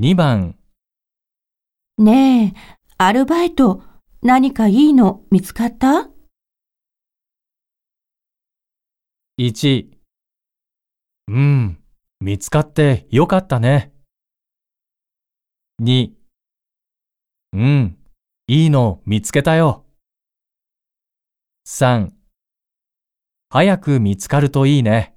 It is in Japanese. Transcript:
2番、ねえ、アルバイト、何かいいの見つかった？1。うん、見つかってよかったね。2。うん、いいの見つけたよ。3。早く見つかるといいね。